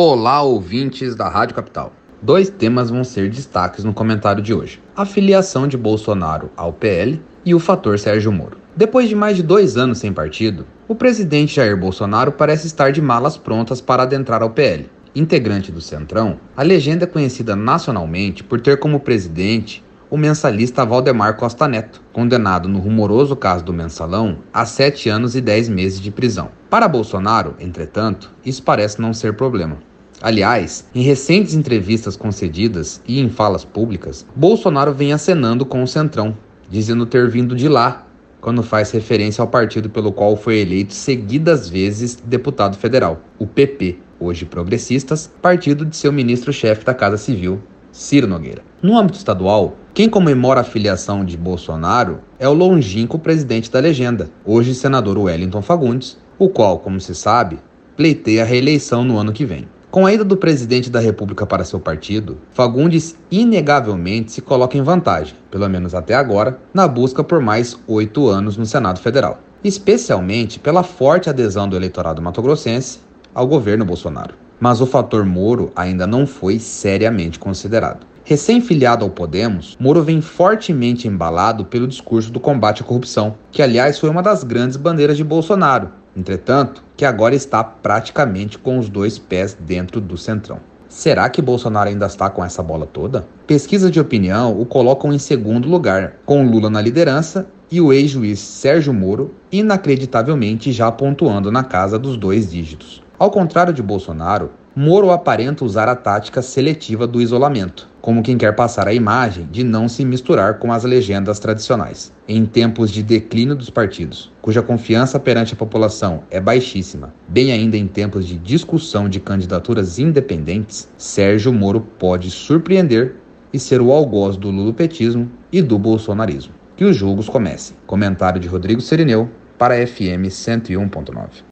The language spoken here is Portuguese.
Olá, ouvintes da Rádio Capital. Dois temas vão ser destaques no comentário de hoje: a filiação de Bolsonaro ao PL e o fator Sérgio Moro. Depois de mais de dois anos sem partido, o presidente Jair Bolsonaro parece estar de malas prontas para adentrar ao PL. Integrante do Centrão, a legenda é conhecida nacionalmente por ter como presidente o mensalista Valdemar Costa Neto, condenado no rumoroso caso do mensalão a sete anos e dez meses de prisão. Para Bolsonaro, entretanto, isso parece não ser problema. Aliás, em recentes entrevistas concedidas e em falas públicas, Bolsonaro vem acenando com o Centrão, dizendo ter vindo de lá, quando faz referência ao partido pelo qual foi eleito seguidas vezes deputado federal, o PP, hoje progressistas, partido de seu ministro-chefe da Casa Civil, Ciro Nogueira. No âmbito estadual, quem comemora a filiação de Bolsonaro é o longínquo presidente da legenda, hoje senador Wellington Fagundes, o qual, como se sabe, pleiteia a reeleição no ano que vem. Com a ida do presidente da República para seu partido, Fagundes inegavelmente se coloca em vantagem, pelo menos até agora, na busca por mais oito anos no Senado Federal, especialmente pela forte adesão do eleitorado matogrossense ao governo Bolsonaro. Mas o fator Moro ainda não foi seriamente considerado. Recém-filiado ao Podemos, Moro vem fortemente embalado pelo discurso do combate à corrupção, que aliás foi uma das grandes bandeiras de Bolsonaro, entretanto, que agora está praticamente com os dois pés dentro do centrão. Será que Bolsonaro ainda está com essa bola toda? Pesquisas de opinião o colocam em segundo lugar, com Lula na liderança e o ex-juiz Sérgio Moro inacreditavelmente já pontuando na casa dos dois dígitos. Ao contrário de Bolsonaro, Moro aparenta usar a tática seletiva do isolamento, como quem quer passar a imagem de não se misturar com as legendas tradicionais. Em tempos de declínio dos partidos, cuja confiança perante a população é baixíssima, bem ainda em tempos de discussão de candidaturas independentes, Sérgio Moro pode surpreender e ser o algoz do lulopetismo e do bolsonarismo. Que os julgos comecem. Comentário de Rodrigo Serineu para FM 101.9.